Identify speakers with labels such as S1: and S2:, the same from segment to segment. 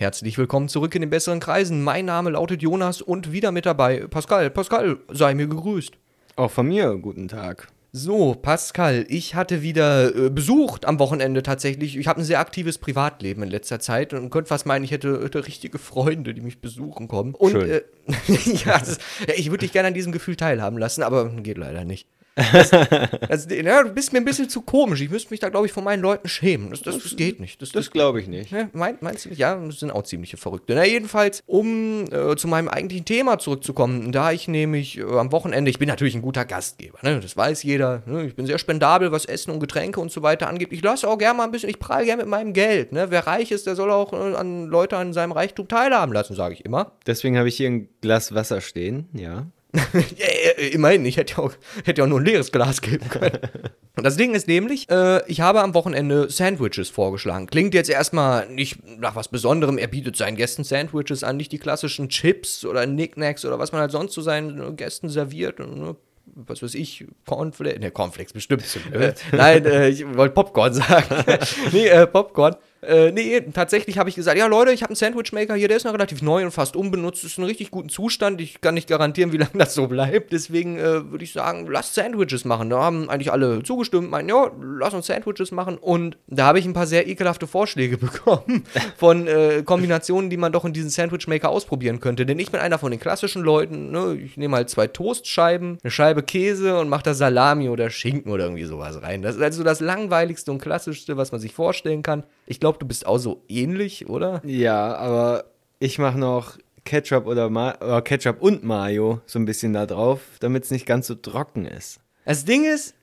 S1: Herzlich willkommen zurück in den besseren Kreisen. Mein Name lautet Jonas und wieder mit dabei Pascal. Pascal, sei mir gegrüßt.
S2: Auch von mir, guten Tag.
S1: So, Pascal, ich hatte wieder äh, besucht am Wochenende tatsächlich. Ich habe ein sehr aktives Privatleben in letzter Zeit und könnte fast meinen, ich hätte, hätte richtige Freunde, die mich besuchen kommen. Und
S2: Schön.
S1: Äh, ja, ja, ich würde dich gerne an diesem Gefühl teilhaben lassen, aber geht leider nicht. Das, das, ja, du bist mir ein bisschen zu komisch. Ich müsste mich da, glaube ich, von meinen Leuten schämen. Das, das, das geht nicht. Das,
S2: Das glaube ich nicht.
S1: ja, mein, meinst du nicht? Ja, das sind auch ziemliche Verrückte. Na, jedenfalls, um äh, zu meinem eigentlichen Thema zurückzukommen, da ich nämlich äh, am Wochenende, ich bin natürlich ein guter Gastgeber, ne? das weiß jeder. Ne? Ich bin sehr spendabel, was Essen und Getränke und so weiter angeht. Ich lasse auch gerne mal ein bisschen, ich prahle gerne mit meinem Geld. Ne? Wer reich ist, der soll auch äh, an Leute an seinem Reichtum teilhaben lassen, sage ich immer.
S2: Deswegen habe ich hier ein Glas Wasser stehen, ja.
S1: Äh, immerhin, ich hätte ja, auch, hätte ja auch nur ein leeres Glas geben können. Und das Ding ist nämlich, äh, ich habe am Wochenende Sandwiches vorgeschlagen. Klingt jetzt erstmal nicht nach was Besonderem. Er bietet seinen Gästen Sandwiches an, nicht die klassischen Chips oder Knickknacks oder was man halt sonst zu seinen Gästen serviert. Ne, was weiß ich, Cornflakes, ne, Cornflakes bestimmt. Äh, nein, äh, ich wollte Popcorn sagen. nee, äh, Popcorn. Äh, nee, tatsächlich habe ich gesagt, ja Leute, ich habe einen Sandwichmaker hier, der ist noch relativ neu und fast unbenutzt, ist in richtig guten Zustand. Ich kann nicht garantieren, wie lange das so bleibt. Deswegen äh, würde ich sagen, lasst Sandwiches machen. Da haben eigentlich alle zugestimmt, meinen, ja, lass uns Sandwiches machen. Und da habe ich ein paar sehr ekelhafte Vorschläge bekommen von äh, Kombinationen, die man doch in diesen Sandwichmaker ausprobieren könnte. Denn ich bin einer von den klassischen Leuten, ne? ich nehme halt zwei Toastscheiben, eine Scheibe Käse und mache da Salami oder Schinken oder irgendwie sowas rein. Das ist also das langweiligste und klassischste, was man sich vorstellen kann. Ich glaube, du bist auch so ähnlich, oder?
S2: Ja, aber ich mache noch Ketchup oder, Ma oder Ketchup und Mayo so ein bisschen da drauf, damit es nicht ganz so trocken ist.
S1: Das Ding ist,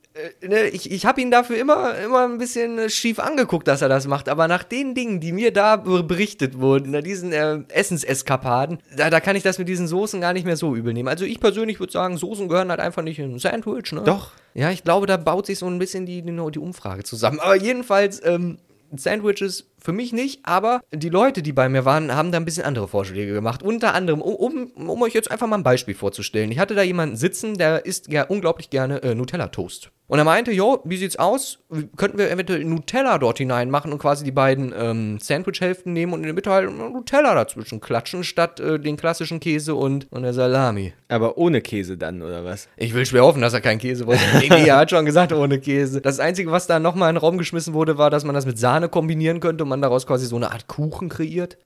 S1: äh, ne, ich, ich habe ihn dafür immer, immer ein bisschen äh, schief angeguckt, dass er das macht. Aber nach den Dingen, die mir da be- berichtet wurden, nach diesen äh, Essenseskapaden, da, da kann ich das mit diesen Soßen gar nicht mehr so übel nehmen. Also ich persönlich würde sagen, Soßen gehören halt einfach nicht in ein Sandwich, ne?
S2: Doch.
S1: Ja, ich glaube, da baut sich so ein bisschen die, die, die Umfrage zusammen. Aber jedenfalls, ähm, Sandwiches für mich nicht, aber die Leute, die bei mir waren, haben da ein bisschen andere Vorschläge gemacht. Unter anderem, um, um, um euch jetzt einfach mal ein Beispiel vorzustellen. Ich hatte da jemanden sitzen, der isst ja unglaublich gerne äh, Nutella-Toast. Und er meinte, jo, wie sieht's aus? Könnten wir eventuell Nutella dort hinein machen und quasi die beiden ähm, Sandwich-Hälften nehmen und in der Mitte halt Nutella dazwischen klatschen, statt äh, den klassischen Käse und, und der Salami.
S2: Aber ohne Käse dann, oder was?
S1: Ich will schwer hoffen, dass er keinen Käse wollte. Nee, nee, er hat schon gesagt, ohne Käse. Das Einzige, was da nochmal in den Raum geschmissen wurde, war, dass man das mit Sahne kombinieren könnte und man daraus quasi so eine Art Kuchen kreiert.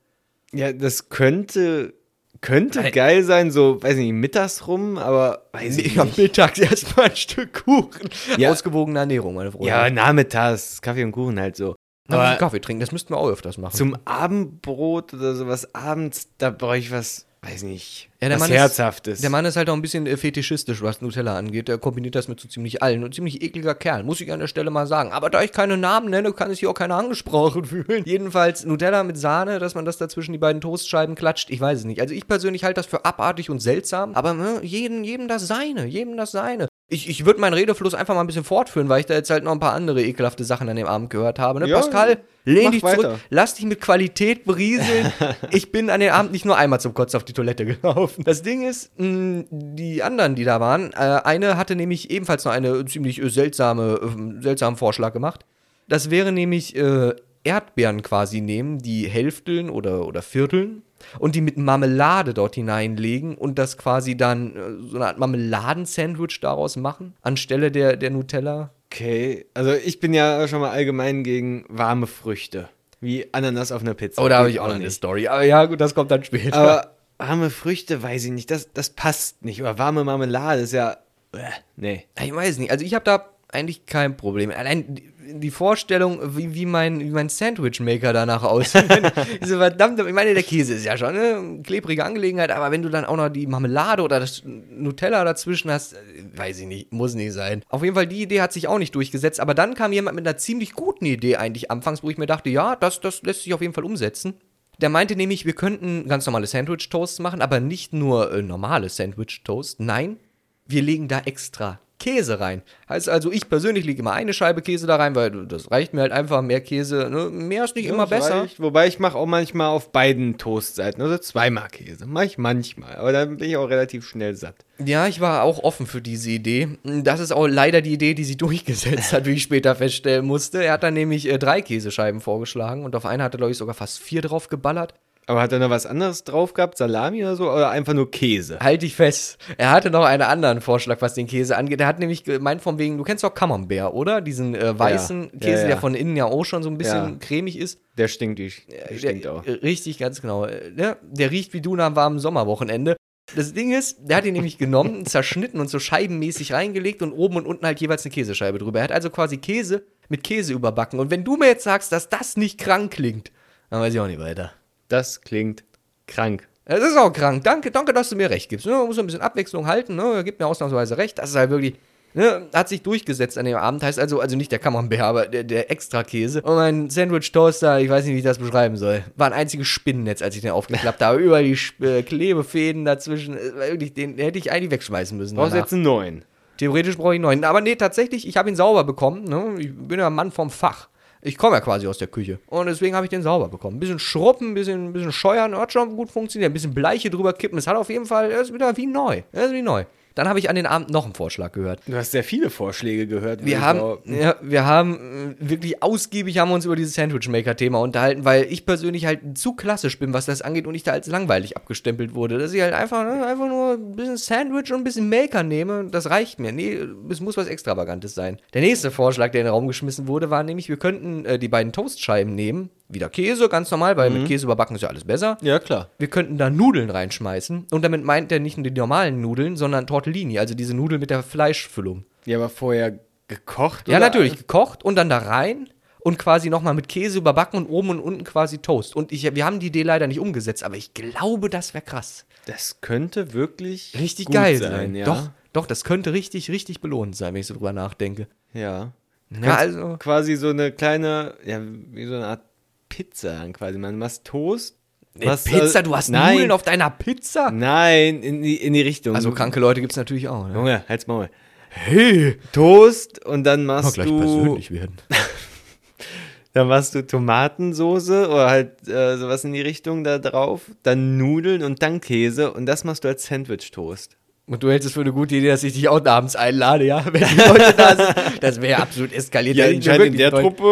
S2: Ja, das könnte, könnte
S1: Nein.
S2: geil sein, so, weiß nicht, mittags rum, aber weiß ich nicht.
S1: mittags erstmal ein Stück Kuchen.
S2: Ja.
S1: Ausgewogene Ernährung, meine Freunde.
S2: Ja, nachmittags, Kaffee und Kuchen halt so.
S1: Na,
S2: Aber
S1: Kaffee trinken, das müssten wir auch öfters machen.
S2: zum Abendbrot oder sowas abends, da brauche ich was, weiß nicht,
S1: Ja, der
S2: was
S1: Mann ist-
S2: Herzhaftes.
S1: Der Mann ist halt auch ein bisschen äh, fetischistisch, was Nutella angeht. Der kombiniert das mit so ziemlich allen. Und ziemlich ekliger Kerl, muss ich an der Stelle mal sagen. Aber da ich keine Namen nenne, kann sich hier auch keiner angesprochen fühlen. Jedenfalls Nutella mit Sahne, dass man das dazwischen die beiden Toastscheiben klatscht, ich weiß es nicht. Also ich persönlich halte das für abartig und seltsam. Aber ne, jedem, jedem das seine, jedem das seine. Ich, ich würde meinen Redefluss einfach mal ein bisschen fortführen, weil ich da jetzt halt noch ein paar andere ekelhafte Sachen an dem Abend gehört habe. Ne?
S2: Ja,
S1: Pascal, lehn dich zurück,
S2: weiter.
S1: lass dich mit Qualität berieseln. ich bin an dem Abend nicht nur einmal zum Kotzen auf die Toilette gelaufen. Das Ding ist, mh, die anderen, die da waren, äh, eine hatte nämlich ebenfalls noch eine ziemlich äh, seltsame, äh, seltsamen Vorschlag gemacht. Das wäre nämlich äh, Erdbeeren quasi nehmen, die hälfteln oder, oder vierteln und die mit Marmelade dort hineinlegen und das quasi dann äh, so eine Art Marmeladensandwich daraus machen, anstelle der, der Nutella.
S2: Okay, also ich bin ja schon mal allgemein gegen warme Früchte. Wie Ananas auf einer Pizza.
S1: Oh, da habe ich auch noch eine. Story. Aber ja, gut, das kommt dann später.
S2: Aber warme Früchte, weiß ich nicht, das, das passt nicht. Oder warme Marmelade ist ja. Äh, nee.
S1: Ich weiß nicht. Also ich habe da eigentlich kein Problem. Allein die- Vorstellung, wie, wie mein, wie mein Sandwichmaker danach aussieht. Diese verdammte, ich meine, der Käse ist ja schon eine klebrige Angelegenheit, aber wenn du dann auch noch die Marmelade oder das Nutella dazwischen hast, äh, weiß ich nicht, muss nicht sein. Auf jeden Fall, die Idee hat sich auch nicht durchgesetzt, aber dann kam jemand mit einer ziemlich guten Idee eigentlich anfangs, wo ich mir dachte, ja, das, das lässt sich auf jeden Fall umsetzen. Der meinte nämlich, wir könnten ganz normale Sandwich-Toasts machen, aber nicht nur äh, normale Sandwich-Toast. Nein, wir legen da extra Käse rein. Heißt also, ich persönlich lege immer eine Scheibe Käse da rein, weil das reicht mir halt einfach. Mehr Käse, ne? mehr ist nicht immer
S2: Das
S1: besser.
S2: reicht. Wobei ich mache auch manchmal auf beiden Toastseiten, also zweimal Käse. Mache ich manchmal, aber dann bin ich auch relativ schnell satt.
S1: Ja, ich war auch offen für diese Idee. Das ist auch leider die Idee, die sie durchgesetzt hat, wie ich später feststellen musste. Er hat dann nämlich äh, drei Käsescheiben vorgeschlagen und auf eine hat er, glaube ich, sogar fast vier drauf geballert.
S2: Aber hat er noch was anderes drauf gehabt? Salami oder so? Oder einfach nur Käse?
S1: Halt dich fest. Er hatte noch einen anderen Vorschlag, was den Käse angeht. Er hat nämlich gemeint von wegen, du kennst doch Camembert, oder? Diesen äh, weißen
S2: Ja.
S1: Käse,
S2: Ja, ja.
S1: der von innen ja auch schon so ein bisschen cremig ist.
S2: Der stinkt, die, der stinkt
S1: der,
S2: auch.
S1: äh, Richtig, ganz genau. Äh, Ne? Der riecht wie du nach einem warmen Sommerwochenende. Das Ding ist, der hat ihn nämlich genommen, zerschnitten und so scheibenmäßig reingelegt und oben und unten halt jeweils eine Käsescheibe drüber. Er hat also quasi Käse mit Käse überbacken. Und wenn du mir jetzt sagst, dass das nicht krank klingt, dann weiß ich auch nicht weiter.
S2: Das klingt krank.
S1: Das ist auch krank. Danke, danke, dass du mir recht gibst. Ne? Man muss ein bisschen Abwechslung halten. Ne? Er gibt mir ausnahmsweise recht. Das ist halt wirklich. Ne? Hat sich durchgesetzt an dem Abend. Heißt also, also nicht der Camembert, aber der, der Extra-Käse. Und mein Sandwich-Toaster, ich weiß nicht, wie ich das beschreiben soll. War ein einziges Spinnennetz, als ich den aufgeklappt habe. Über die äh, Klebefäden dazwischen. Wirklich, den hätte ich eigentlich wegschmeißen müssen.
S2: Brauchst jetzt einen neuen.
S1: Theoretisch brauche ich einen neuen. Aber nee, tatsächlich, ich habe ihn sauber bekommen. Ne? Ich bin ja ein Mann vom Fach. Ich komme ja quasi aus der Küche. Und deswegen habe ich den sauber bekommen. Ein bisschen schruppen, ein bisschen, ein bisschen scheuern, hat schon gut funktioniert. Ein bisschen Bleiche drüber kippen. Es hat auf jeden Fall, er ist wieder wie neu. Er ist wie neu. Dann habe ich an den Abend noch einen Vorschlag gehört.
S2: Du hast sehr viele Vorschläge gehört.
S1: Wir haben, ja, wir haben äh, wirklich ausgiebig haben wir uns über dieses Sandwich-Maker-Thema unterhalten, weil ich persönlich halt zu klassisch bin, was das angeht und ich da als langweilig abgestempelt wurde. Dass ich halt einfach, ne, einfach nur ein bisschen Sandwich und ein bisschen Maker nehme, das reicht mir. Nee, es muss was Extravagantes sein. Der nächste Vorschlag, der in den Raum geschmissen wurde, war nämlich, wir könnten äh, die beiden Toastscheiben nehmen. Wieder Käse, ganz normal, weil mit Käse überbacken ist ja alles besser.
S2: Ja, klar.
S1: Wir könnten da Nudeln reinschmeißen. Und damit meint er nicht nur die normalen Nudeln, sondern Tortellini, also diese Nudeln mit der Fleischfüllung.
S2: Ja, aber vorher gekocht?
S1: Ja,
S2: oder?
S1: natürlich. Gekocht und dann da rein und quasi nochmal mit Käse überbacken und oben und unten quasi Toast. Und ich, wir haben die Idee leider nicht umgesetzt, aber ich glaube, das wäre krass.
S2: Das könnte wirklich
S1: Richtig
S2: gut
S1: geil
S2: sein,
S1: sein.
S2: ja.
S1: Doch, doch, das könnte richtig, richtig belohnt sein, wenn ich so drüber nachdenke.
S2: Ja.
S1: Ja, also.
S2: Quasi so eine kleine, ja, wie so eine Art Pizza quasi. Man machst Toast. machst,
S1: Pizza, du hast
S2: nein,
S1: Nudeln auf deiner Pizza?
S2: Nein, in die, in die Richtung.
S1: Also kranke Leute gibt es natürlich auch. Ne?
S2: Junge, halt's mal.
S1: Hey,
S2: Toast und dann machst du
S1: werden.
S2: dann machst du Tomatensoße oder halt äh, sowas in die Richtung da drauf, dann Nudeln und dann Käse und das machst du als Sandwich Toast.
S1: Und du hältst es für eine gute Idee, dass ich dich auch abends einlade, ja? Wenn die Leute da sind. Das wäre absolut eskaliert. Da sind wir wirklich Leute-
S2: Truppe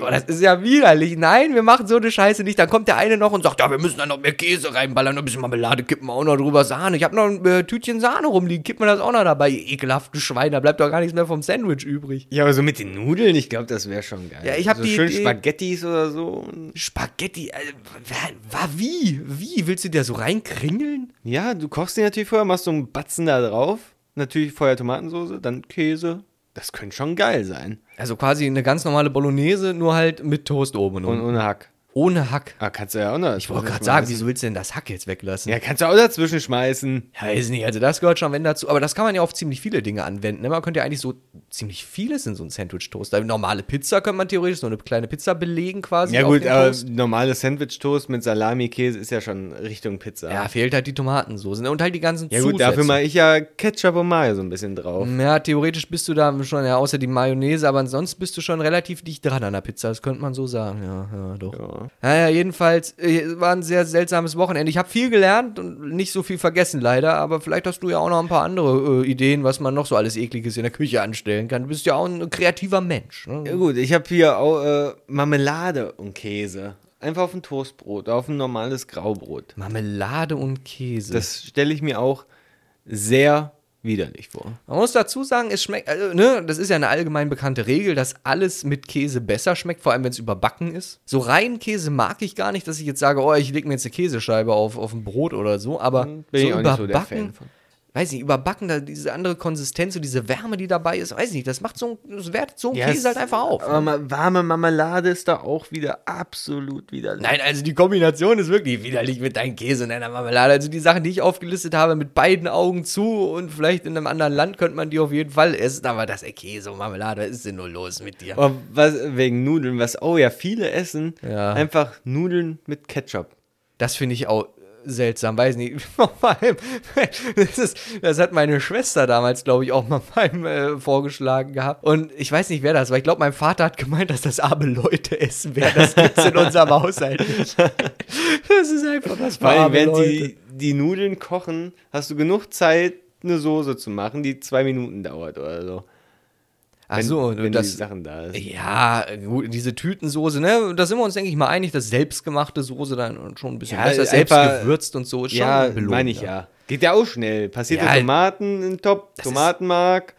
S1: Boah, das ist ja widerlich. Nein, wir machen so eine Scheiße nicht. Dann kommt der eine noch und sagt, ja, wir müssen da noch mehr Käse reinballern, ein bisschen Marmelade kippen wir auch noch drüber, Sahne. Ich habe noch ein äh, Tütchen Sahne rumliegen, kippen wir das auch noch dabei. Ihr ekelhaften Schwein, da bleibt doch gar nichts mehr vom Sandwich übrig.
S2: Ja, aber so mit den Nudeln, ich glaube, das wäre schon geil.
S1: Ja, ich hab
S2: so
S1: die
S2: schön
S1: Idee-
S2: Spaghettis oder so.
S1: Spaghetti, äh, wie? Wie? Willst du dir so reinkringeln?
S2: Ja, du kochst die natürlich vorher, machst so einen Batzen da drauf. Natürlich vorher Tomatensoße, dann Käse. Das könnte schon geil sein.
S1: Also quasi eine ganz normale Bolognese, nur halt mit Toast oben und,
S2: Und ohne Hack.
S1: Ohne Hack.
S2: Ah, kannst du ja auch noch.
S1: Ich wollte gerade sagen, wieso willst du denn das Hack jetzt weglassen?
S2: Ja, kannst du auch dazwischen schmeißen.
S1: Ja, weiß nicht, also das gehört schon wenn dazu. Aber das kann man ja auf ziemlich viele Dinge anwenden. Ne? Man könnte ja eigentlich so ziemlich vieles in so einen Sandwich-Toast. Normale Pizza könnte man theoretisch so eine kleine Pizza belegen quasi.
S2: Ja gut, aber
S1: Toast.
S2: normales Sandwich-Toast mit Salami-Käse ist ja schon Richtung Pizza.
S1: Ja, fehlt halt die Tomatensoße. Ne? Und halt die ganzen
S2: Ja gut, dafür mache ich ja Ketchup und Mayo so ein bisschen drauf.
S1: Ja, theoretisch bist du da schon, ja, außer die Mayonnaise, aber ansonsten bist du schon relativ dicht dran an der Pizza. Das könnte man so sagen. Ja, ja, doch.
S2: Ja.
S1: Naja, jedenfalls äh, war ein sehr seltsames Wochenende. Ich habe viel gelernt und nicht so viel vergessen leider, aber vielleicht hast du ja auch noch ein paar andere äh, Ideen, was man noch so alles Ekliges in der Küche anstellen kann. Du bist ja auch ein kreativer Mensch. Ne?
S2: Ja gut, ich habe hier auch äh, Marmelade und Käse. Einfach auf ein Toastbrot, auf ein normales Graubrot.
S1: Marmelade und Käse.
S2: Das stelle ich mir auch sehr widerlich vor.
S1: Man muss dazu sagen, es schmeckt, also, ne, das ist ja eine allgemein bekannte Regel, dass alles mit Käse besser schmeckt, vor allem wenn es überbacken ist. So rein Käse mag ich gar nicht, dass ich jetzt sage, oh, ich lege mir jetzt eine Käsescheibe auf, auf ein Brot oder so, aber
S2: Bin
S1: so
S2: nicht so
S1: weiß nicht, überbacken, da diese andere Konsistenz und diese Wärme, die dabei ist, weiß nicht, das macht so, ein- das wertet so ein
S2: Ja,
S1: Käse halt einfach auf.
S2: Aber warme Marmelade ist da auch wieder absolut widerlich.
S1: Nein, also die Kombination ist wirklich widerlich mit deinem Käse und deiner Marmelade. Also die Sachen, die ich aufgelistet habe, mit beiden Augen zu und vielleicht in einem anderen Land könnte man die auf jeden Fall essen, aber das ey, Käse und Marmelade, was ist denn nur los mit dir?
S2: Aber was, wegen Nudeln, was oh ja viele essen,
S1: Ja.
S2: einfach Nudeln mit Ketchup.
S1: Das finde ich auch seltsam, weiß nicht. Vor allem, das, ist, das hat meine Schwester damals, glaube ich, auch mal beim äh, vorgeschlagen gehabt. Und ich weiß nicht, wer das war. Ich glaube, mein Vater hat gemeint, dass das arme Leute essen werden. Das gibt's in unserem Haushalt nicht. Das ist einfach was für
S2: allem, während
S1: Leute.
S2: die, die Nudeln kochen, hast du genug Zeit, eine Soße zu machen, die zwei Minuten dauert oder so.
S1: Ach
S2: wenn,
S1: so,
S2: wenn
S1: das-
S2: die Sachen da ist.
S1: Ja, gut, diese Tütensoße, ne? Da sind wir uns, denke ich mal, einig, dass selbstgemachte Soße dann schon ein bisschen
S2: Ja,
S1: besser, selbst
S2: einfach-
S1: gewürzt und so. Ist
S2: Ja,
S1: schon belohnt,
S2: meine ich ja. Geht ja auch schnell. Passierte
S1: Ja,
S2: Tomaten in
S1: ist-
S2: Tomatenmark,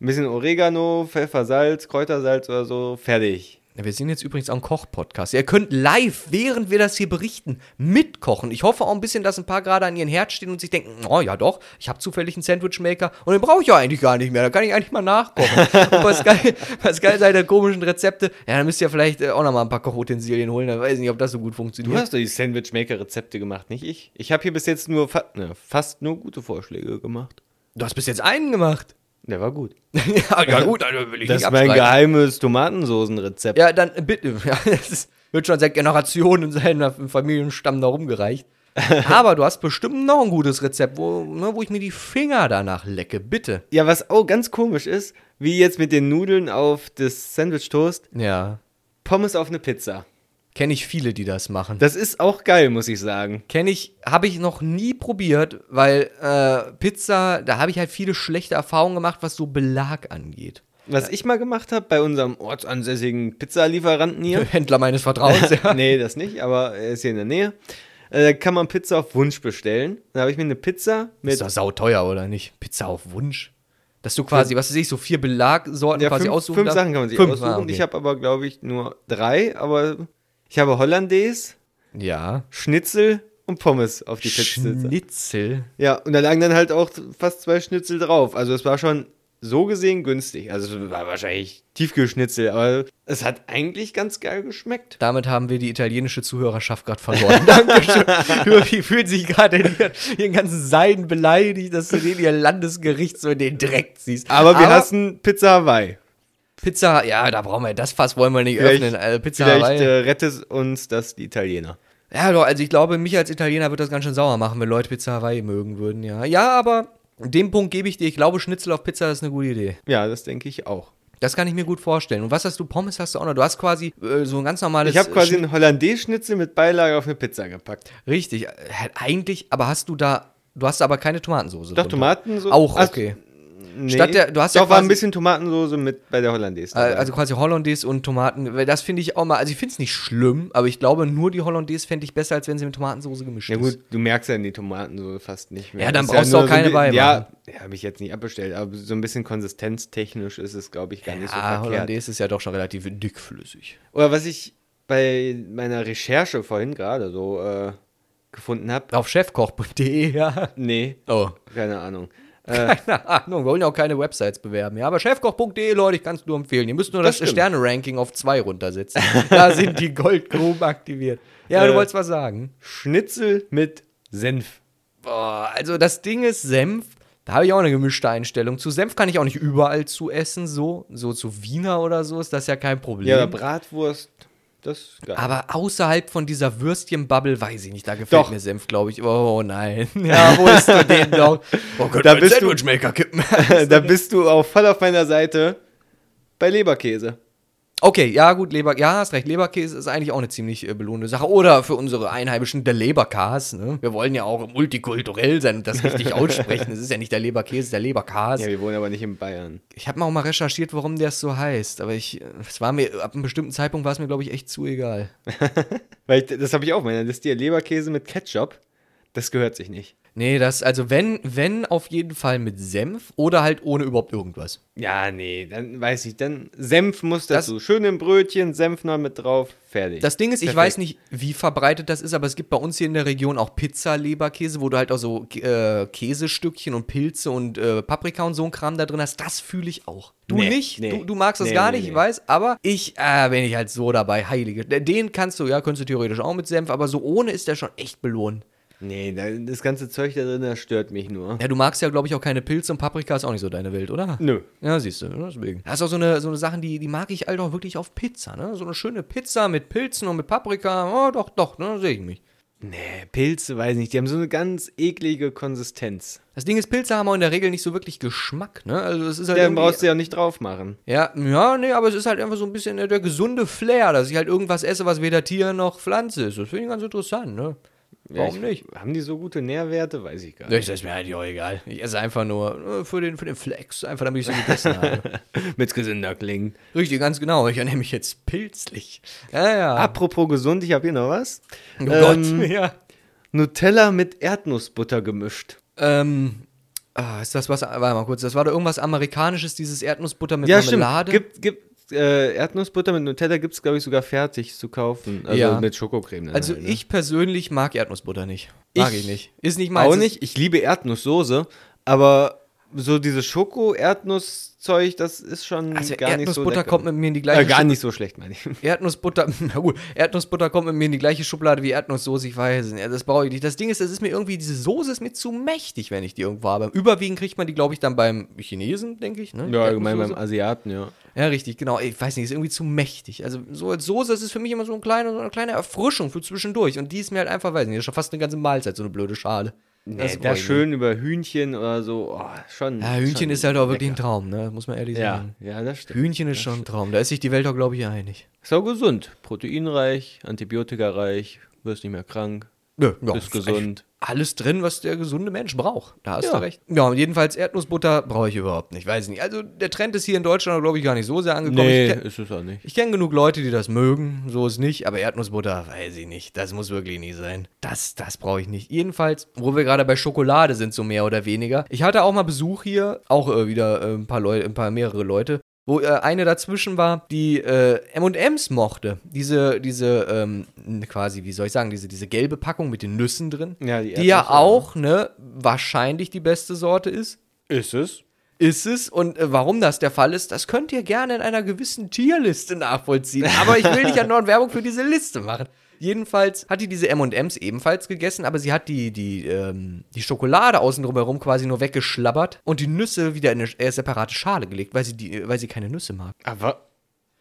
S2: ein bisschen Oregano, Pfeffer, Salz, Kräutersalz oder so, fertig.
S1: Wir sind jetzt übrigens auch ein Koch-Podcast. Ihr könnt live, während wir das hier berichten, mitkochen. Ich hoffe auch ein bisschen, dass ein paar gerade an ihren Herd stehen und sich denken, oh ja doch, ich habe zufällig einen Sandwichmaker und den brauche ich ja eigentlich gar nicht mehr. Da kann ich eigentlich mal nachkochen. und was geil, was geil sei der komischen Rezepte, ja, dann müsst ihr vielleicht äh, auch noch mal ein paar Kochutensilien holen. Dann weiß ich nicht, ob das so gut
S2: Du
S1: funktioniert.
S2: hast doch die Sandwich-Maker-Rezepte gemacht, nicht ich. Ich habe hier bis jetzt nur fa ne, fast nur gute Vorschläge gemacht.
S1: Du hast bis jetzt einen gemacht.
S2: Der war gut.
S1: ja, ja, gut, also will ich
S2: Das
S1: nicht
S2: ist mein
S1: abstreiten.
S2: geheimes Tomatensoßenrezept.
S1: Ja, dann äh, bitte. Ja, das ist, wird schon seit Generationen in seinem Familienstamm da rumgereicht. Aber du hast bestimmt noch ein gutes Rezept, wo, ne, wo ich mir die Finger danach lecke. Bitte.
S2: Ja, was auch ganz komisch ist, wie jetzt mit den Nudeln auf das Sandwich-Toast,
S1: Ja.
S2: Pommes auf eine Pizza.
S1: Kenne ich viele, die das machen.
S2: Das ist auch geil, muss ich sagen.
S1: Kenne ich, habe ich noch nie probiert, weil äh, Pizza, da habe ich halt viele schlechte Erfahrungen gemacht, was so Belag angeht.
S2: Was ich mal gemacht habe bei unserem ortsansässigen Pizzalieferanten hier.
S1: Händler meines Vertrauens, ja.
S2: nee, das nicht, aber er ist hier in der Nähe. Äh, Da kann man Pizza auf Wunsch bestellen. Da habe ich mir eine Pizza mit
S1: Ist doch sauteuer, oder nicht? Pizza auf Wunsch. Dass du quasi, was weiß ich, so vier Belagsorten
S2: ja,
S1: quasi
S2: fünf,
S1: aussuchen
S2: fünf
S1: darfst?
S2: Sachen kann man sich
S1: Fünf,
S2: aussuchen.
S1: ah, okay.
S2: Ich habe aber, glaube ich, nur drei. Aber ich habe Hollandaise,
S1: Ja.
S2: Schnitzel und Pommes auf die Pizza.
S1: Schnitzel.
S2: Ja, und da lagen dann halt auch fast zwei Schnitzel drauf. Also es war schon so gesehen günstig. Also es war wahrscheinlich Tiefkühlschnitzel, aber es hat eigentlich ganz geil geschmeckt.
S1: Damit haben wir die italienische Zuhörerschaft gerade verloren. Dankeschön. Die fühlen sich gerade in ihren, ganzen Seiden beleidigt, dass du denen ihr Landesgericht so in den Dreck ziehst.
S2: Aber wir hassen Pizza Hawaii.
S1: Pizza, ja, da brauchen wir, das Fass wollen wir nicht
S2: Vielleicht,
S1: öffnen. Also Pizza
S2: vielleicht äh, rettet uns das die Italiener.
S1: Ja, doch, also ich glaube, mich als Italiener wird das ganz schön sauer machen, wenn Leute Pizza Hawaii mögen würden, ja. Ja, aber den Punkt gebe ich dir. Ich glaube, Schnitzel auf Pizza ist eine gute Idee.
S2: Ja, das denke ich auch.
S1: Das kann ich mir gut vorstellen. Und was hast du? Pommes hast du auch noch. Du hast quasi äh, so ein ganz normales.
S2: Ich habe quasi
S1: Schnitt-
S2: einen Hollandaise-Schnitzel mit Beilage auf eine Pizza gepackt.
S1: Richtig. Äh, Eigentlich, aber hast du da. Du hast aber keine Tomatensauce.
S2: Doch,
S1: drunter.
S2: Tomatensoße.
S1: Auch, okay.
S2: Nee.
S1: Statt der- du hast ja
S2: Doch, war ein
S1: quasi-
S2: bisschen Tomatensoße mit bei der Hollandaise.
S1: Äh,
S2: dabei.
S1: Also quasi Hollandaise und Tomaten. Das finde ich auch mal. Also ich finde es nicht schlimm, aber ich glaube, nur die Hollandaise fände ich besser, als wenn sie mit Tomatensauce gemischt
S2: ja
S1: ist.
S2: gut, du merkst ja in die Tomatensoße fast nicht mehr.
S1: Ja, dann brauchst du
S2: nur
S1: auch keine
S2: so
S1: beimachen.
S2: Ja, ja habe ich jetzt nicht abbestellt, aber so ein bisschen konsistenztechnisch ist es, glaube ich, gar nicht so
S1: Ja,
S2: verkehrt.
S1: Hollandaise ist ja doch schon relativ dickflüssig.
S2: Oder was ich bei meiner Recherche vorhin gerade so äh, gefunden habe.
S1: Auf chefkoch.de, ja.
S2: Nee,
S1: Oh.
S2: keine Ahnung. Äh,
S1: Keine Ahnung, wir wollen ja auch keine Websites bewerben. Ja, aber chefkoch.de, Leute, ich kann es nur empfehlen. Ihr müsst nur das,
S2: Das.
S1: Sterne-Ranking auf 2 runtersetzen. da sind die Goldgruben aktiviert. Ja, du
S2: Äh.
S1: wolltest was sagen.
S2: Schnitzel mit Senf.
S1: Boah, also das Ding ist Senf. Da habe ich auch eine gemischte Einstellung. Zu Senf kann ich auch nicht überall zu essen, so. So zu Wiener oder so ist das ja kein Problem.
S2: Ja, Bratwurst.
S1: Aber außerhalb von dieser Würstchenbubble weiß ich nicht, da gefällt
S2: Doch.
S1: mir Senf, glaube ich. Oh nein. Ja, wo ist du den doch? Oh, könnte
S2: Da bist du-
S1: Sandwichmaker kippen.
S2: da bist du auch voll auf meiner Seite bei Leberkäse.
S1: Okay, ja gut, Leber, ja, hast recht. Leberkäse ist eigentlich auch eine ziemlich äh, belohnende Sache. Oder für unsere Einheimischen der Leberkas. Ne? Wir wollen ja auch multikulturell sein und das richtig aussprechen. Es ist ja nicht der Leberkäse, es ist der Leberkas.
S2: Ja, wir wohnen aber nicht in Bayern.
S1: Ich habe mal auch mal recherchiert, warum der so heißt. Aber ich, es war mir, ab einem bestimmten Zeitpunkt war es mir, glaube ich, echt zu egal.
S2: Weil ich, das habe ich auch. Meine Liste Leberkäse mit Ketchup. Das gehört sich nicht.
S1: Nee, das, also wenn, wenn auf jeden Fall mit Senf oder halt ohne überhaupt irgendwas.
S2: Ja, nee, dann weiß ich. Dann Senf muss
S1: Das-
S2: dazu. Schön im Brötchen, Senf noch mit drauf, fertig.
S1: Das Ding ist, ich
S2: Perfekt.
S1: weiß nicht, wie verbreitet das ist, aber es gibt bei uns hier in der Region auch Pizza-Leberkäse, wo du halt auch so äh, Käsestückchen und Pilze und äh, Paprika und so ein Kram da drin hast. Das fühle ich auch. Du
S2: Nee,
S1: nicht?
S2: nee.
S1: Du, du magst das
S2: Nee,
S1: gar nicht, ich weiß, aber ich äh, bin ich halt so dabei, heilige. Den kannst du, ja, könntest du theoretisch auch mit Senf, aber so ohne ist der schon echt belohnt.
S2: Nee, da- das ganze Zeug da drin, das stört mich nur.
S1: Ja, du magst ja, glaube ich, auch keine Pilze und Paprika ist auch nicht so deine Welt, oder?
S2: Nö.
S1: Ja, siehst du, deswegen. Das ist auch so eine, so eine Sachen, die, die mag ich halt auch wirklich auf Pizza, ne? So eine schöne Pizza mit Pilzen und mit Paprika, oh, doch, doch, ne, sehe ich mich.
S2: Nee, Pilze, weiß nicht. Die haben so eine ganz eklige Konsistenz.
S1: Das Ding ist, Pilze haben auch in der Regel nicht so wirklich Geschmack, ne? Also es ist halt
S2: Dann brauchst du ja nicht drauf machen.
S1: ja, ja, nee, aber es ist halt einfach so ein bisschen der, der gesunde Flair, dass ich halt irgendwas esse, was weder Tier noch Pflanze ist. Das finde ich ganz interessant, ne? Warum
S2: ich,
S1: nicht?
S2: Haben die so gute Nährwerte? Weiß ich gar nicht.
S1: Das ist mir halt auch egal. Ich esse einfach nur äh, für den, für den Flex, einfach damit ich so gegessen habe.
S2: Mit gesünder klingt.
S1: Richtig, ganz genau. Ich ernähre mich jetzt pilzlich. Ja, ja.
S2: Apropos gesund, ich habe hier noch was.
S1: oh
S2: ähm,
S1: Gott. Ja.
S2: Nutella mit Erdnussbutter gemischt.
S1: Ähm, ah, ist das was, warte mal kurz, das war doch irgendwas Amerikanisches, dieses Erdnussbutter mit
S2: Ja, stimmt.
S1: Marmelade?
S2: Gibt, gibt, äh, Erdnussbutter mit Nutella gibt es, glaube ich, sogar fertig zu kaufen. Also
S1: Ja.
S2: mit Schokocreme.
S1: also
S2: halt, ne?
S1: ich persönlich mag Erdnussbutter nicht. Mag ich,
S2: Ich
S1: nicht. Ist nicht meins.
S2: auch nicht. Ich liebe Erdnusssoße, aber so dieses Schoko-Erdnusszeug, das ist schon
S1: Also
S2: gar nicht so
S1: Erdnussbutter kommt mit mir in die gleiche
S2: äh, gar
S1: Schub-
S2: nicht so schlecht, meine ich.
S1: Erdnussbutter, na gut, Erdnussbutter kommt mit mir in die gleiche Schublade wie Erdnusssoße, ich weiß es nicht. Das brauche ich nicht. Das Ding ist, das ist mir irgendwie, diese Soße ist mir zu mächtig, wenn ich die irgendwo habe. Überwiegend kriegt man die, glaube ich, dann beim Chinesen, denke ich. Ne?
S2: Ja, allgemein beim. Asiaten, ja.
S1: Ja, richtig, genau. Ich weiß nicht, ist irgendwie zu mächtig. Also so als Soße ist es für mich immer so, ein kleine, so eine kleine Erfrischung für zwischendurch. Und die ist mir halt einfach, weiß nicht, das ist schon fast eine ganze Mahlzeit, so eine blöde Schale.
S2: Nee,
S1: Das
S2: das
S1: ich
S2: schön über Hühnchen oder so, oh, schon.
S1: Ja, Hühnchen
S2: schon
S1: ist halt auch wirklich ein. Traum, ne? Muss man ehrlich
S2: Ja,
S1: sagen.
S2: ja, das stimmt.
S1: Hühnchen ist schon ein Traum. Da ist sich die Welt auch, glaube ich, einig.
S2: Ist auch gesund. Proteinreich, antibiotikareich, wirst nicht mehr krank,
S1: Nö, ja, ist
S2: gesund.
S1: alles drin, was der gesunde Mensch braucht. Da hast
S2: Ja.
S1: du recht. Ja, und jedenfalls Erdnussbutter brauche ich überhaupt nicht. Weiß ich nicht. Also der Trend ist hier in Deutschland, glaube ich, gar nicht so sehr angekommen.
S2: Nee,
S1: Ich kenn-
S2: ist es auch nicht.
S1: Ich kenne genug Leute, die das mögen, so ist nicht, aber Erdnussbutter, weiß ich nicht. Das muss wirklich nicht sein. Das, das brauche ich nicht. Jedenfalls, wo wir gerade bei Schokolade sind, so mehr oder weniger. Ich hatte auch mal Besuch hier, auch äh, wieder äh, ein paar Leute, ein paar mehrere Leute, wo äh, eine dazwischen war, die äh, M&M's mochte. Diese, diese, ähm, quasi, wie soll ich sagen, diese, diese gelbe Packung mit den Nüssen drin.
S2: Ja, die
S1: die ja
S2: Erdnüsse,
S1: auch, ne, wahrscheinlich die beste Sorte ist
S2: Ist es?
S1: ist es und äh, warum das der Fall ist, das könnt ihr gerne in einer gewissen Tierliste nachvollziehen. Aber ich will nicht an Werbung für diese Liste machen. Jedenfalls hat die diese M&M's ebenfalls gegessen, aber sie hat die, die, ähm, die Schokolade außen drumherum quasi nur weggeschlabbert und die Nüsse wieder in eine separate Schale gelegt, weil sie, die, weil sie keine Nüsse mag.
S2: Aber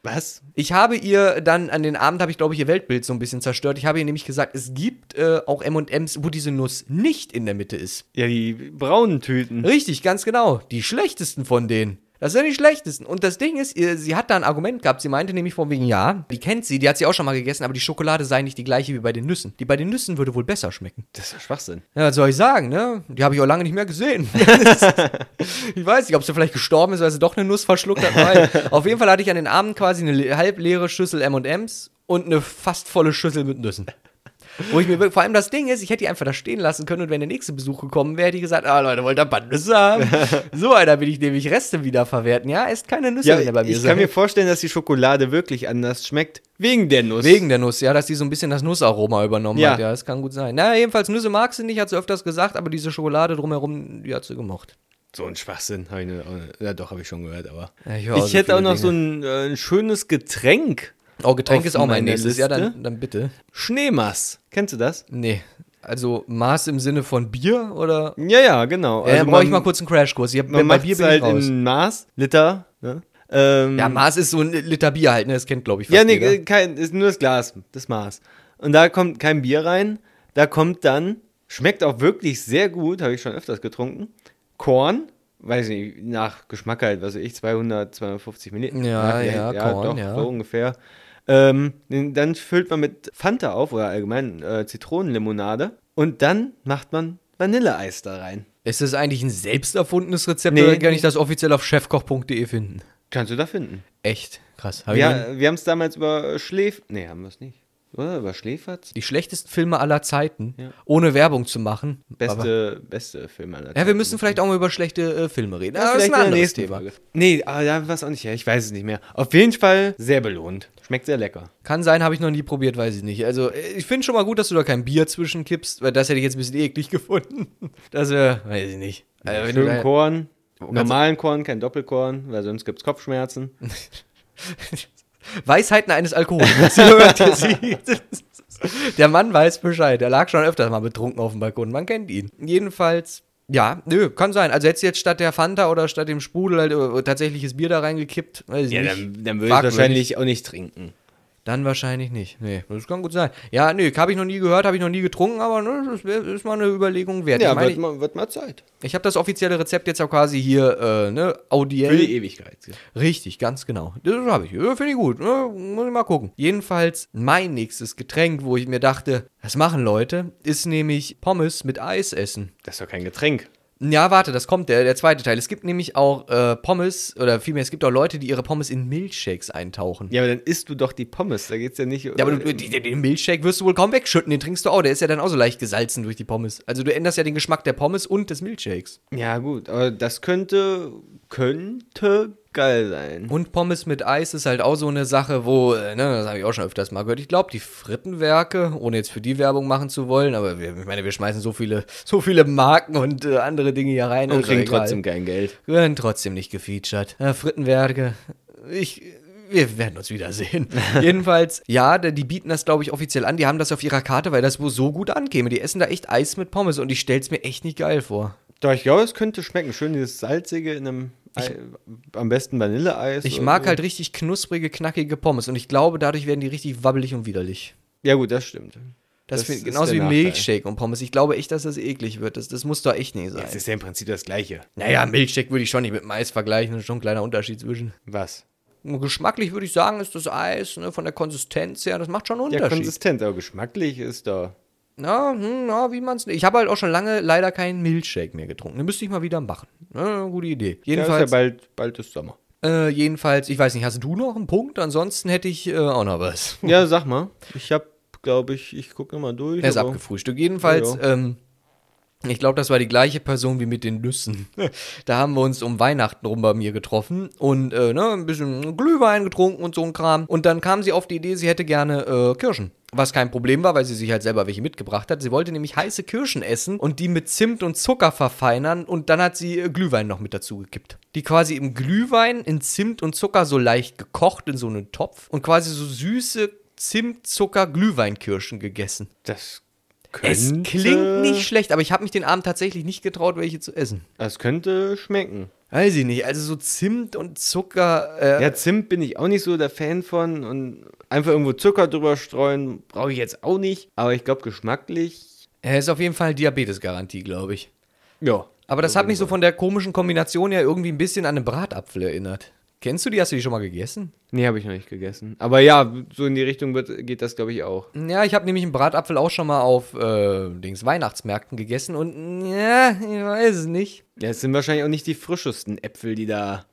S2: was?
S1: Ich habe ihr dann an den Abend, habe ich glaube ich ihr Weltbild so ein bisschen zerstört. Ich habe ihr nämlich gesagt, es gibt äh, auch M&M's, wo diese Nuss nicht in der Mitte ist.
S2: Ja, die braunen Tüten.
S1: Richtig, ganz genau. Die schlechtesten von denen. Das sind die schlechtesten. Und das Ding ist, ihr- sie hat da ein Argument gehabt. Sie meinte nämlich von wegen, ja, die kennt sie, die hat sie auch schon mal gegessen, aber die Schokolade sei nicht die gleiche wie bei den Nüssen. Die bei den Nüssen würde wohl besser schmecken.
S2: Das ist ja Schwachsinn.
S1: Ja, was soll ich sagen, ne? Die habe ich auch lange nicht mehr gesehen. ich weiß nicht, ob sie vielleicht gestorben ist, weil sie doch eine Nuss verschluckt hat. Weil auf jeden Fall hatte ich an den Abend quasi eine le- halb leere Schüssel M&M's und eine fast volle Schüssel mit Nüssen. Wo ich mir vor allem das Ding ist, ich hätte die einfach da stehen lassen können und wenn der nächste Besuch gekommen wäre, hätte ich gesagt, ah Leute, wollt ihr ein paar Nüsse haben? so einer will ich nämlich Reste wiederverwerten. Ja, esst keine Nüsse,
S2: Ja,
S1: wenn ihr bei mir
S2: ich
S1: seid.
S2: kann mir vorstellen, dass die Schokolade wirklich anders schmeckt. Wegen der Nuss.
S1: Wegen der Nuss, ja, dass die so ein bisschen das Nussaroma übernommen
S2: Ja.
S1: hat. Ja, das kann gut sein. Na, jedenfalls Nüsse mag sie nicht, hat sie öfters gesagt, aber diese Schokolade drumherum, die hat sie gemocht.
S2: So ein Schwachsinn. Hab ich ne, ja, doch, habe ich schon gehört, aber.
S1: Ja, ich
S2: ich
S1: so
S2: hätte auch noch so
S1: Dinge.
S2: ein, äh, ein schönes Getränk.
S1: Oh, Getränk ist auch mein nächstes. Ja,
S2: Liste.
S1: dann, dann bitte.
S2: Schneemass. Kennst du das?
S1: Nee. Also Maß im Sinne von Bier oder?
S2: Ja, ja, genau.
S1: Ja, dann brauche ich mal kurz einen Crashkurs. Ich hab,
S2: Man
S1: bei Bier bin
S2: halt
S1: raus.
S2: in Maß, Liter. Ne? Ähm,
S1: Ja, Maß ist so ein Liter Bier halt, ne? Das kennt, glaube ich, fast
S2: Ja, nee, äh, kein, ist nur das Glas, das Maß. Und da kommt kein Bier rein. Da kommt dann, schmeckt auch wirklich sehr gut, habe ich schon öfters getrunken. Korn, weiß nicht, nach Geschmack halt, was weiß ich, 200, 250 Milliliter.
S1: Ja, ja, Korn,
S2: doch,
S1: ja.
S2: so ungefähr. Ähm, dann füllt man mit Fanta auf oder allgemein äh, Zitronenlimonade und dann macht man Vanilleeis da rein.
S1: Ist das eigentlich ein selbst erfundenes Rezept
S2: Nee.
S1: oder kann ich das offiziell auf chefkoch.de finden?
S2: Kannst du da finden.
S1: Echt? Krass. Hab
S2: Wir, wir haben es damals über Schläf... Nee, haben wir es nicht. Oder? Über Schläferz?
S1: die schlechtesten Filme aller Zeiten,
S2: Ja.
S1: ohne Werbung zu machen. Aber,
S2: Beste, beste Film aller
S1: ja, wir
S2: Zeiten.
S1: müssen vielleicht auch mal über schlechte äh, Filme reden.
S2: Ja,
S1: das ist ein
S2: in der
S1: anderes Thema.
S2: Folge. Nee, aber da war es auch nicht. Ich weiß es nicht mehr. Auf jeden Fall sehr belohnt. Schmeckt sehr lecker.
S1: Kann sein, habe ich noch nie probiert, weiß ich nicht. Also, äh, ich finde schon mal gut, dass du da kein Bier zwischenkippst, weil das hätte ich jetzt ein bisschen eklig gefunden. Das wäre, weiß ich nicht. Also,
S2: Schön
S1: da-
S2: Korn. Normalen Korn, kein Doppelkorn, weil sonst gibt es Kopfschmerzen.
S1: Weisheiten eines Alkoholikers. Der Mann weiß Bescheid. Er lag schon öfters mal betrunken auf dem Balkon. Man kennt ihn. Jedenfalls, ja, nö, kann sein. Also hättest du jetzt statt der Fanta oder statt dem Sprudel halt äh, tatsächliches Bier da reingekippt, weiß ich
S2: Ja,
S1: nicht.
S2: dann, dann würde ich wahrscheinlich auch nicht trinken.
S1: Dann wahrscheinlich nicht. Nee, das kann gut sein. Ja, nee, habe ich noch nie gehört, habe ich noch nie getrunken, aber ne, das ist mal eine Überlegung wert.
S2: Ja,
S1: ich
S2: wird, mal, wird mal Zeit.
S1: ich habe das offizielle Rezept jetzt auch quasi hier, äh, ne, audiell.
S2: Für die Ewigkeit.
S1: Richtig, ganz genau. Das habe ich. Ja, Finde ich gut. Ja, muss ich mal gucken. Jedenfalls mein nächstes Getränk, wo ich mir dachte, das machen Leute, ist nämlich Pommes mit Eis essen.
S2: Das ist doch kein Getränk.
S1: Ja, warte, das kommt, der, der zweite Teil. Es gibt nämlich auch äh, Pommes, oder vielmehr, es gibt auch Leute, die ihre Pommes in Milchshakes eintauchen.
S2: Ja, aber dann isst du doch die Pommes. Da geht's ja nicht.
S1: Ja, aber du, die- den Milchshake wirst du wohl kaum wegschütten, den trinkst du auch. Der ist ja dann auch so leicht gesalzen durch die Pommes. Also du änderst ja den Geschmack der Pommes und des Milchshakes.
S2: Ja, gut, aber das könnte, könnte geil sein.
S1: Und Pommes mit Eis ist halt auch so eine Sache, wo, äh, ne, das habe ich auch schon öfters mal gehört. Ich glaube, die Frittenwerke, ohne jetzt für die Werbung machen zu wollen, aber wir, ich meine, wir schmeißen so viele, so viele Marken und äh, andere Dinge hier rein.
S2: Und kriegen trotzdem kein Geld.
S1: Wir werden trotzdem nicht gefeatured. Ja, Frittenwerke, ich. Wir werden uns wiedersehen. Jedenfalls, ja, die bieten das, glaube ich, offiziell an. Die haben das auf ihrer Karte, weil das wohl so gut ankäme. Die essen da echt Eis mit Pommes und ich stell's mir echt nicht geil vor.
S2: Doch, ich glaube, es könnte schmecken. Schön dieses salzige in einem, Ei, am besten Vanilleeis.
S1: Ich mag
S2: so.
S1: halt richtig knusprige, knackige Pommes und ich glaube, dadurch werden die richtig wabbelig und widerlich.
S2: Ja, gut, das stimmt.
S1: Das,
S2: Das
S1: genauso wie
S2: Nachteil.
S1: Milkshake und Pommes. Ich glaube echt, dass das eklig wird. Das, das muss doch echt nicht sein.
S2: Das ist ja im Prinzip das Gleiche.
S1: naja, Milkshake würde ich schon nicht mit Mais vergleichen. Das ist schon ein kleiner Unterschied zwischen.
S2: Was?
S1: Geschmacklich würde ich sagen, ist das Eis, ne, von der Konsistenz her, das macht schon einen
S2: Ja,
S1: Unterschied.
S2: konsistent, aber geschmacklich ist da.
S1: Ja, hm, ja, wie man's. Ich habe halt auch schon lange leider keinen Milkshake mehr getrunken. Den müsste ich mal wieder machen. Ja, gute Idee.
S2: Ja, ist ja
S1: Jedenfalls,
S2: bald, bald ist Sommer.
S1: äh, jedenfalls, ich weiß nicht, hast du noch einen Punkt? Ansonsten hätte ich äh, auch noch was.
S2: Ja, sag mal. Ich hab, glaube ich, ich gucke mal durch.
S1: Er ist abgefrühstückt. Jedenfalls,
S2: Ja,
S1: ähm, ich glaube, das war die gleiche Person wie mit den Nüssen. da haben wir uns um Weihnachten rum bei mir getroffen und äh, ne, ein bisschen Glühwein getrunken und so ein Kram. Und dann kam sie auf die Idee, sie hätte gerne äh, Kirschen. Was kein Problem war, weil sie sich halt selber welche mitgebracht hat. Sie wollte nämlich heiße Kirschen essen und die mit Zimt und Zucker verfeinern und dann hat sie äh, Glühwein noch mit dazu gekippt. Die quasi im Glühwein in Zimt und Zucker so leicht gekocht in so einen Topf und quasi so süße Zimt-Zucker-Glühweinkirschen gegessen.
S2: Das
S1: Es
S2: könnte.
S1: klingt nicht schlecht, aber ich habe mich den Abend tatsächlich nicht getraut, welche zu essen.
S2: Es könnte schmecken.
S1: Weiß ich nicht. Also so Zimt und Zucker. Äh,
S2: Ja, Zimt bin ich auch nicht so der Fan von und einfach irgendwo Zucker drüber streuen brauche ich jetzt auch nicht. Aber ich glaube, geschmacklich.
S1: Er ist auf jeden Fall Diabetesgarantie, glaube ich.
S2: Ja.
S1: Aber das hat mich so von der komischen Kombination ja irgendwie ein bisschen an einen Bratapfel erinnert. Kennst du die? Hast du die schon mal gegessen?
S2: Nee, habe ich noch nicht gegessen. Aber ja, so in die Richtung wird, geht das, glaube ich, auch.
S1: Ja, ich habe nämlich einen Bratapfel auch schon mal auf äh, Dings Weihnachtsmärkten gegessen und ja, ich weiß es nicht.
S2: Ja, es sind wahrscheinlich auch nicht die frischesten Äpfel, die da,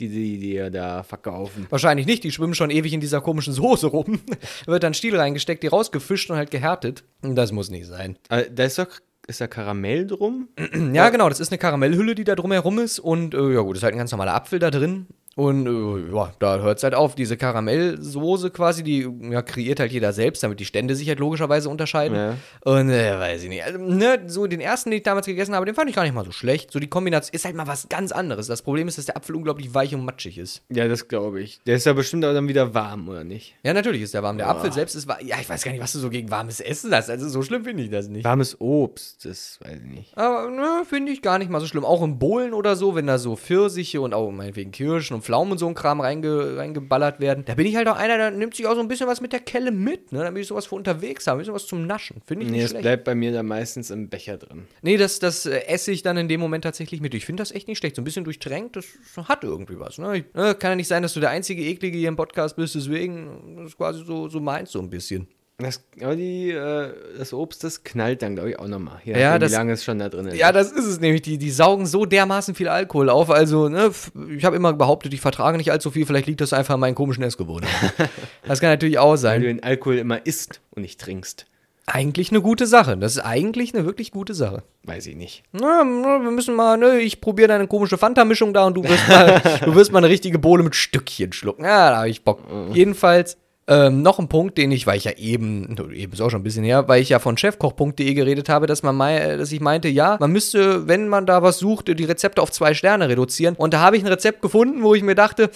S2: die, die, die da verkaufen.
S1: Wahrscheinlich nicht, die schwimmen schon ewig in dieser komischen Soße rum. Wird dann Stiel reingesteckt, die rausgefischt und halt gehärtet. Das muss nicht sein.
S2: Äh, da ist doch ist da Karamell drum?
S1: Ja, genau, das ist eine Karamellhülle, die da drumherum ist. Und äh, ja, gut, ist halt ein ganz normaler Apfel da drin. Und äh, ja, da hört es halt auf. Diese Karamellsoße quasi, die ja, kreiert halt jeder selbst, damit die Stände sich halt logischerweise unterscheiden.
S2: Ja.
S1: Und äh, weiß ich nicht. Also, ne, so den ersten, den ich damals gegessen habe, den fand ich gar nicht mal so schlecht. So die Kombination ist halt mal was ganz anderes. Das Problem ist, dass der Apfel unglaublich weich und matschig ist.
S2: Ja, das glaube ich. Der ist ja bestimmt auch dann wieder warm, oder nicht?
S1: Ja, natürlich ist der warm. Der Apfel selbst ist warm. Ja, ich weiß gar nicht, was du so gegen warmes Essen hast. Also so schlimm finde ich das nicht.
S2: Warmes Obst, das weiß ich nicht.
S1: Aber ne, finde ich gar nicht mal so schlimm. Auch im Bohlen oder so, wenn da so Pfirsiche und auch meinetwegen Kirschen und Pflaumen und so ein Kram reinge, reingeballert werden. Da bin ich halt auch einer, der nimmt sich auch so ein bisschen was mit der Kelle mit. Ne? Will ich sowas für unterwegs haben, ein bisschen was zum Naschen. Finde ich
S2: Nee,
S1: nicht
S2: es
S1: schlecht.
S2: bleibt bei mir da meistens im Becher drin.
S1: Nee, das, das äh, esse ich dann in dem Moment tatsächlich mit. Ich finde das echt nicht schlecht. So ein bisschen durchtränkt, das hat irgendwie was. Ne? Ich, ne? Kann ja nicht sein, dass du der einzige Eklige hier im Podcast bist, deswegen das ist quasi so, so meins so ein bisschen.
S2: Das, aber die, äh, das Obst, das knallt dann, glaube ich, auch nochmal.
S1: Ja,
S2: nachdem,
S1: das-
S2: wie lange es schon da drin ist.
S1: Ja, das ist es nämlich. Die, die saugen so dermaßen viel Alkohol auf. Also, ne, ich habe immer behauptet, ich vertrage nicht allzu viel. Vielleicht liegt das einfach an meinen komischen Essgewohnheiten. das kann natürlich auch
S2: Weil du
S1: sein.
S2: den Alkohol immer isst und nicht trinkst.
S1: Eigentlich eine gute Sache. Das ist eigentlich eine wirklich gute Sache.
S2: Weiß ich nicht.
S1: Na, na, wir müssen mal, ne, ich probiere deine komische Fanta-Mischung da und du wirst mal, du wirst mal eine richtige Bohle mit Stückchen schlucken. Ja, da habe ich Bock. Jedenfalls, ähm, noch ein Punkt, den ich, weil ich ja eben, eben ist auch schon ein bisschen her, weil ich ja von chefkoch.de geredet habe, dass man mei- dass ich meinte, ja, man müsste, wenn man da was sucht, die Rezepte auf zwei Sterne reduzieren. Und da habe ich ein Rezept gefunden, wo ich mir dachte,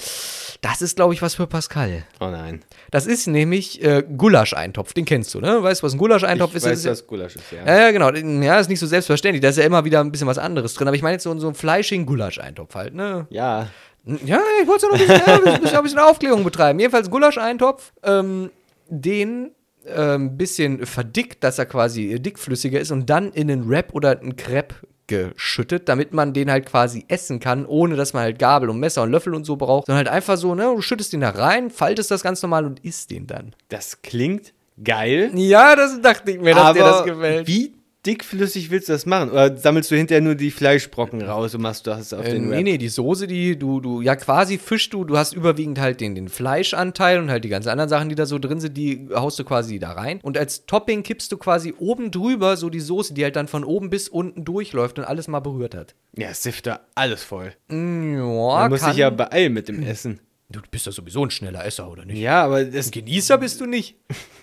S1: das ist, glaube ich, was für Pascal.
S2: Oh nein.
S1: Das ist nämlich äh, Gulascheintopf. Den kennst du, ne? Weißt du, was ein Gulascheintopf
S2: ich
S1: ist?
S2: weiß,
S1: Das ist
S2: was Gulasch ist, ja.
S1: ja, ja, genau. Ja, ist nicht so selbstverständlich. Da ist ja immer wieder ein bisschen was anderes drin. Aber ich meine jetzt so, so einen fleischigen Gulascheintopf halt, ne?
S2: Ja.
S1: Ja, ich wollte noch ein bisschen, ja, ein bisschen, ein bisschen Aufklärung betreiben. Jedenfalls Gulascheintopf. Ähm, den ein bisschen verdickt, dass er quasi dickflüssiger ist und dann in einen Wrap oder einen Crepe geschüttet, damit man den halt quasi essen kann, ohne dass man halt Gabel und Messer und Löffel und so braucht, sondern halt einfach so, ne, du schüttest den da rein, faltest das ganz normal und isst den dann.
S2: Das klingt geil.
S1: Ja, das dachte ich mir, dass dir das gefällt.
S2: wie dickflüssig willst du das machen? Oder sammelst du hinterher nur die Fleischbrocken raus und machst das auf
S1: Äh,
S2: den
S1: nee,
S2: Wrap?
S1: nee, die Soße, die du, du, ja quasi fischst du, du hast überwiegend halt den, den Fleischanteil und halt die ganzen anderen Sachen, die da so drin sind, die haust du quasi da rein. Und als Topping kippst du quasi oben drüber so die Soße, die halt dann von oben bis unten durchläuft und alles mal berührt hat.
S2: Ja, sift da alles voll.
S1: Mm, Ja,
S2: Man muss sich ja beeilen mit dem Essen.
S1: Du bist ja sowieso ein schneller Esser, oder nicht?
S2: Ja, aber das
S1: Genießer bist du nicht.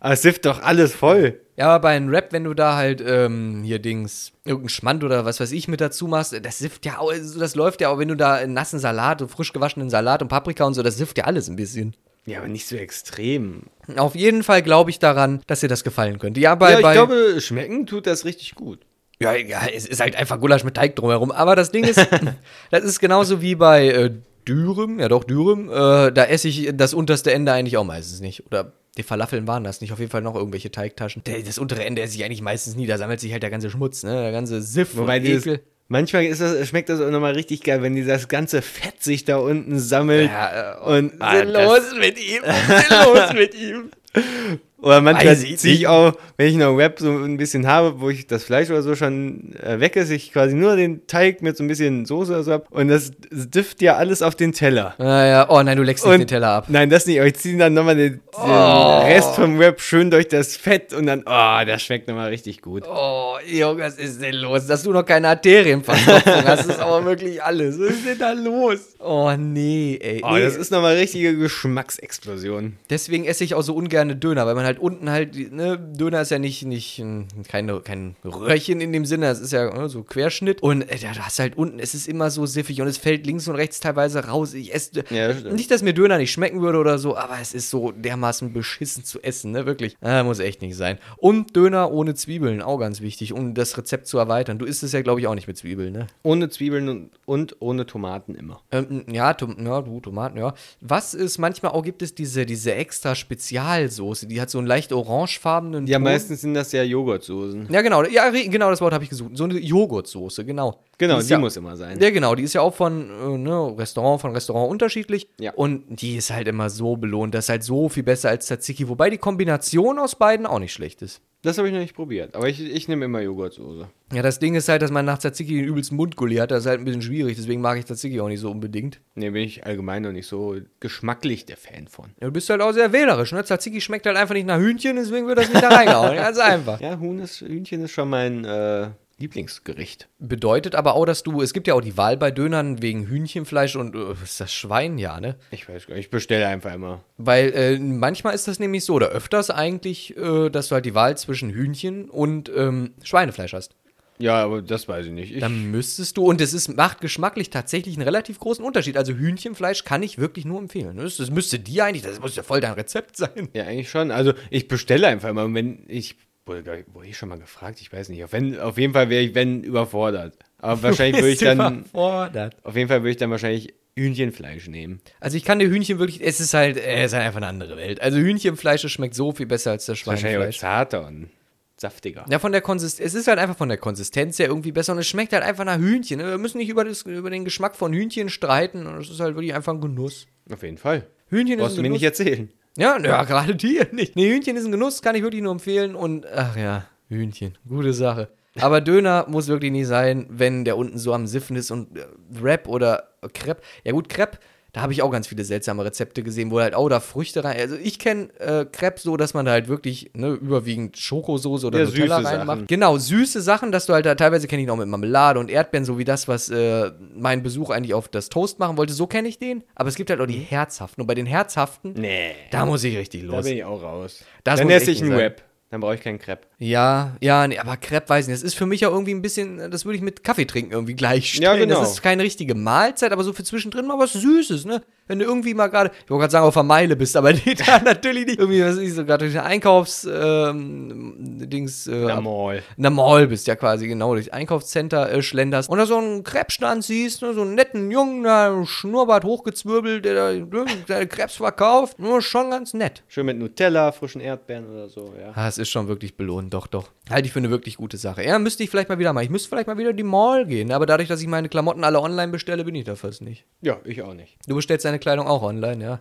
S2: aber es sift doch alles voll.
S1: Ja, aber bei einem Rap, wenn du da halt ähm, hier Dings, irgendein Schmand oder was weiß ich mit dazu machst, das sifft ja auch, also das läuft ja auch, wenn du da einen nassen Salat, und frisch gewaschenen Salat und Paprika und so, das sifft ja alles ein bisschen.
S2: Ja, aber nicht so extrem.
S1: Auf jeden Fall glaube ich daran, dass dir das gefallen könnte. Ja, bei,
S2: ja, ich
S1: bei,
S2: glaube, schmecken tut das richtig gut.
S1: ja, ja, es ist halt einfach Gulasch mit Teig drumherum. Aber das Ding ist, das ist genauso wie bei äh, Dürüm, ja doch, Dürüm, äh, da esse ich das unterste Ende eigentlich auch meistens nicht. Oder die Falafeln waren das nicht, auf jeden Fall noch irgendwelche Teigtaschen. Der, das untere Ende esse ich eigentlich meistens nie, da sammelt sich halt der ganze Schmutz, ne, der ganze Siff
S2: Wobei
S1: und Ekel.
S2: manchmal ist das, schmeckt das auch nochmal richtig geil, wenn dieses ganze Fett sich da unten sammelt.
S1: Ja, äh,
S2: und
S1: was
S2: ah,
S1: ist
S2: das-
S1: los mit ihm? Ist los mit ihm?
S2: Oder manchmal ziehe ich
S1: nicht.
S2: auch, wenn ich noch Wrap so ein bisschen habe, wo ich das Fleisch oder so schon äh, weg ist, ich quasi nur den Teig mit so ein bisschen Soße oder so hab und das difft ja alles auf den Teller.
S1: Naja, oh nein, du leckst nicht
S2: Und-
S1: den Teller ab.
S2: Nein, das nicht, aber ich ziehe dann nochmal den, den
S1: Oh.
S2: Rest vom Wrap schön durch das Fett und dann, oh, das schmeckt nochmal richtig gut.
S1: Oh, Junge, was ist denn los? Dass du noch keine Arterienverstopfung hast, ist aber wirklich alles. Was ist denn da los? Oh, nee, ey.
S2: Oh,
S1: nee.
S2: das ist nochmal richtige Geschmacksexplosion.
S1: Deswegen esse ich auch so ungerne Döner, weil man halt unten halt, ne, Döner ist ja nicht, nicht ein- keine, kein Röhrchen in dem Sinne, es ist ja ne, so Querschnitt. Und äh, da hast halt unten, es ist immer so siffig und es fällt links und rechts teilweise raus. Ich esse,
S2: Ja, das
S1: nicht, dass mir Döner nicht schmecken würde oder so, aber es ist so dermaßen beschissen zu essen, ne, wirklich. Ah, muss echt nicht sein. Und Döner ohne Zwiebeln, auch ganz wichtig, um das Rezept zu erweitern. Du isst es ja, glaube ich, auch nicht mit Zwiebeln, ne?
S2: Ohne Zwiebeln und, und ohne Tomaten immer.
S1: Ähm, ja, Tom ja, du, Tomaten, ja. Was ist manchmal auch gibt es diese, diese extra Spezialsoße, die hat so einen leicht orangefarbenen
S2: Ja,
S1: Ton.
S2: meistens sind das ja Joghurtsoßen.
S1: Ja, genau, ja, genau das Wort habe ich gesucht. So eine Joghurtsoße, genau.
S2: Genau,
S1: ist
S2: die
S1: ja,
S2: muss immer sein.
S1: Ja, genau, die ist ja auch von äh, ne, Restaurant von Restaurant unterschiedlich.
S2: Ja.
S1: Und die ist halt immer so belohnt. Das ist halt so viel besser als Tzatziki. Wobei die Kombination aus beiden auch nicht schlecht ist.
S2: Das habe ich noch nicht probiert, aber ich, ich nehme immer Joghurtsoße.
S1: Ja, das Ding ist halt, dass man nach Tzatziki den übelsten Mundgulli hat. Das ist halt ein bisschen schwierig. Deswegen mag ich Tzatziki auch nicht so unbedingt.
S2: Nee, bin ich allgemein noch nicht so geschmacklich der Fan von.
S1: Ja, du bist halt auch sehr wählerisch, ne? Tzatziki schmeckt halt einfach nicht nach Hühnchen, deswegen wird das nicht da reingehauen. Ganz einfach.
S2: Ja, Huhn ist, Hühnchen ist schon mein äh, Lieblingsgericht.
S1: Bedeutet aber auch, dass du, es gibt ja auch die Wahl bei Dönern wegen Hühnchenfleisch und äh, ist das Schwein, ja, ne?
S2: Ich weiß gar nicht, ich bestelle einfach immer.
S1: Weil äh, manchmal ist das nämlich so, oder öfters eigentlich, äh, dass du halt die Wahl zwischen Hühnchen und ähm, Schweinefleisch hast.
S2: Ja, aber das weiß ich nicht. Ich,
S1: Dann müsstest du, und es ist, macht geschmacklich tatsächlich einen relativ großen Unterschied. Also Hühnchenfleisch kann ich wirklich nur empfehlen. Das, das müsste dir eigentlich, das muss ja voll dein Rezept sein.
S2: ja, eigentlich schon. Also ich bestelle einfach immer. Wenn ich, wurde, wurde ich schon mal gefragt, ich weiß nicht. Auf, wenn, auf jeden Fall wäre ich, wenn, überfordert. Aber wahrscheinlich würde ich
S1: du
S2: dann,
S1: überfordert.
S2: auf jeden Fall würde ich dann wahrscheinlich Hühnchenfleisch nehmen.
S1: Also ich kann dir Hühnchen wirklich, es ist halt, äh, es ist halt einfach eine andere Welt. Also Hühnchenfleisch das schmeckt so viel besser als das
S2: Wahrscheinlich
S1: Schweinefleisch.
S2: zarter und saftiger.
S1: Ja, von der Konsistenz, es ist halt einfach von der Konsistenz her irgendwie besser und es schmeckt halt einfach nach Hühnchen. Wir müssen nicht über, das, über den Geschmack von Hühnchen streiten und es ist halt wirklich einfach ein Genuss.
S2: Auf jeden Fall.
S1: Hühnchen
S2: Brauchst
S1: ist
S2: du
S1: ein
S2: mir
S1: Genuss.
S2: nicht erzählen.
S1: Ja, ja, gerade dir nicht. Nee, Hühnchen ist ein Genuss, kann ich wirklich nur empfehlen und ach ja, Hühnchen, gute Sache. Aber Döner muss wirklich nicht sein, wenn der unten so am Siffen ist und äh, Wrap oder Crepe. Ja gut, Crepe, da habe ich auch ganz viele seltsame Rezepte gesehen, wo halt auch da Früchte rein. Also ich kenne äh, Crepe so, dass man da halt wirklich ne, überwiegend Schokosoße oder
S2: Ja,
S1: Nutella
S2: süße
S1: reinmacht. Genau, süße Sachen, dass du halt da teilweise kenne ich noch mit Marmelade und Erdbeeren, so wie das, was äh, mein Besuch eigentlich auf das Toast machen wollte. So kenne ich den. Aber es gibt halt auch die herzhaften. Und bei den herzhaften,
S2: Nee.
S1: da muss ich richtig
S2: Da
S1: los.
S2: bin ich auch raus.
S1: Das
S2: dann esse ich
S1: sein.
S2: Wrap. Dann brauche ich keinen Crepe.
S1: Ja, ja, nee, aber Crepe weiß ich nicht. Das ist für mich ja irgendwie ein bisschen, das würde ich mit Kaffee trinken irgendwie gleichstellen.
S2: Ja, genau.
S1: Das ist keine richtige Mahlzeit, aber so für zwischendrin mal was Süßes, ne? Wenn du irgendwie mal gerade, ich wollte gerade sagen, auf der Meile bist, aber nee, da natürlich nicht. Irgendwie, was ist so gerade durch den Einkaufs, ähm, äh,
S2: Na, Mall.
S1: in der Mall bist ja quasi, genau, durch Einkaufscenter äh, schlenderst und da so einen Krebsstand siehst, ne, so einen netten Jungen, da Schnurrbart hochgezwirbelt, der da ne, seine Krebs verkauft, nur schon ganz nett.
S2: Schön mit Nutella, frischen Erdbeeren oder so, ja.
S1: Ah, es ist schon wirklich belohnt, doch, doch. Halte ich für eine wirklich gute Sache. Ja, müsste ich vielleicht mal wieder machen. Ich müsste vielleicht mal wieder in die Mall gehen, aber dadurch, dass ich meine Klamotten alle online bestelle, bin ich da fast nicht.
S2: Ja, ich auch nicht.
S1: Du bestellst deine Kleidung auch online, ja?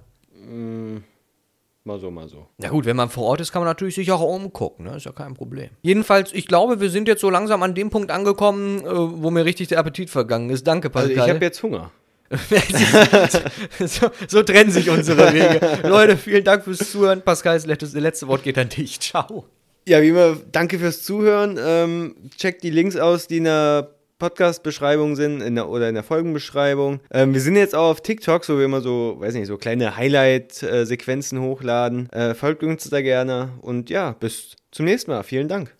S2: Mal so, mal so.
S1: Na gut, wenn man vor Ort ist, kann man natürlich sich auch umgucken, ne? Ist ja kein Problem. Jedenfalls, ich glaube, wir sind jetzt so langsam an dem Punkt angekommen, äh, wo mir richtig der Appetit vergangen ist. Danke,
S2: Also
S1: Pascal.
S2: ich habe jetzt Hunger.
S1: so, so trennen sich unsere Wege. Leute, vielen Dank fürs Zuhören. Pascal, das letzte Wort geht an dich. Ciao.
S2: Ja, wie immer, danke fürs Zuhören. Ähm, checkt die Links aus, die in der Podcast-Beschreibung sind in der, oder in der Folgenbeschreibung. Ähm, wir sind jetzt auch auf TikTok, wo wir immer so, weiß nicht, so kleine Highlight-Sequenzen hochladen. Äh, folgt uns da gerne und ja, bis zum nächsten Mal. Vielen Dank.